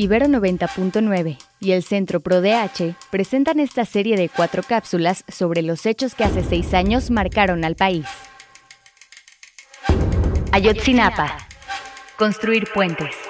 Ibero 90.9 y el Centro ProDH presentan esta serie de cuatro cápsulas sobre los hechos que hace seis años marcaron al país. Ayotzinapa. Construir puentes.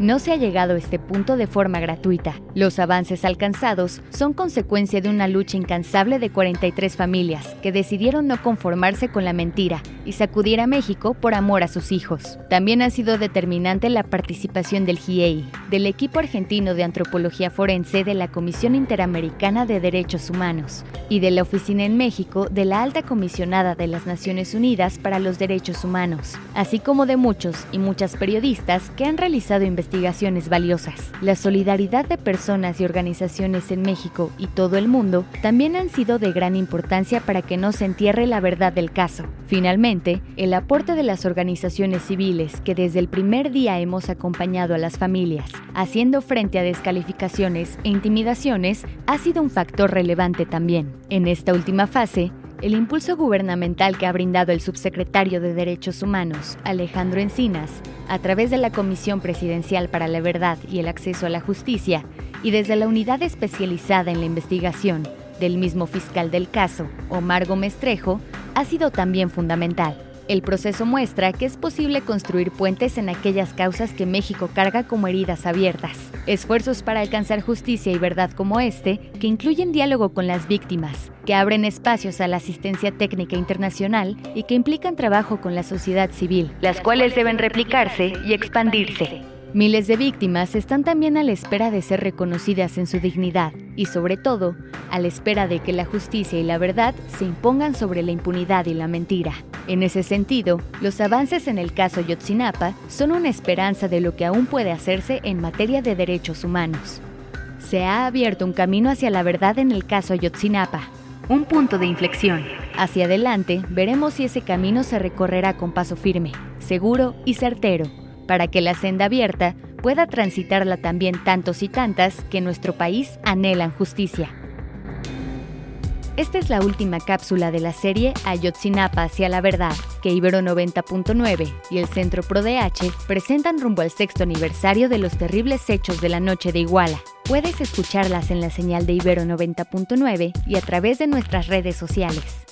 No se ha llegado a este punto de forma gratuita. Los avances alcanzados son consecuencia de una lucha incansable de 43 familias que decidieron no conformarse con la mentira y sacudir a México por amor a sus hijos. También ha sido determinante la participación del GIEI, del equipo argentino de antropología forense de la Comisión Interamericana de Derechos Humanos y de la Oficina en México de la Alta Comisionada de las Naciones Unidas para los Derechos Humanos, así como de muchos y muchas periodistas que han realizado investigaciones investigaciones valiosas. La solidaridad de personas y organizaciones en México y todo el mundo también han sido de gran importancia para que no se entierre la verdad del caso. Finalmente, el aporte de las organizaciones civiles que desde el primer día hemos acompañado a las familias, haciendo frente a descalificaciones e intimidaciones, ha sido un factor relevante también. En esta última fase, el impulso gubernamental que ha brindado el subsecretario de Derechos Humanos, Alejandro Encinas, a través de la Comisión Presidencial para la Verdad y el Acceso a la Justicia, y desde la unidad especializada en la investigación del mismo fiscal del caso, Omar Gómez Trejo, ha sido también fundamental. El proceso muestra que es posible construir puentes en aquellas causas que México carga como heridas abiertas. Esfuerzos para alcanzar justicia y verdad como este, que incluyen diálogo con las víctimas, que abren espacios a la asistencia técnica internacional y que implican trabajo con la sociedad civil, las cuales deben replicarse y expandirse. Miles de víctimas están también a la espera de ser reconocidas en su dignidad y sobre todo a la espera de que la justicia y la verdad se impongan sobre la impunidad y la mentira. En ese sentido, los avances en el caso Yotzinapa son una esperanza de lo que aún puede hacerse en materia de derechos humanos. Se ha abierto un camino hacia la verdad en el caso Yotzinapa, un punto de inflexión. Hacia adelante veremos si ese camino se recorrerá con paso firme, seguro y certero para que la senda abierta pueda transitarla también tantos y tantas que nuestro país anhelan justicia. Esta es la última cápsula de la serie Ayotzinapa hacia la verdad, que Ibero 90.9 y el Centro ProDH presentan rumbo al sexto aniversario de los terribles hechos de la noche de Iguala. Puedes escucharlas en la señal de Ibero 90.9 y a través de nuestras redes sociales.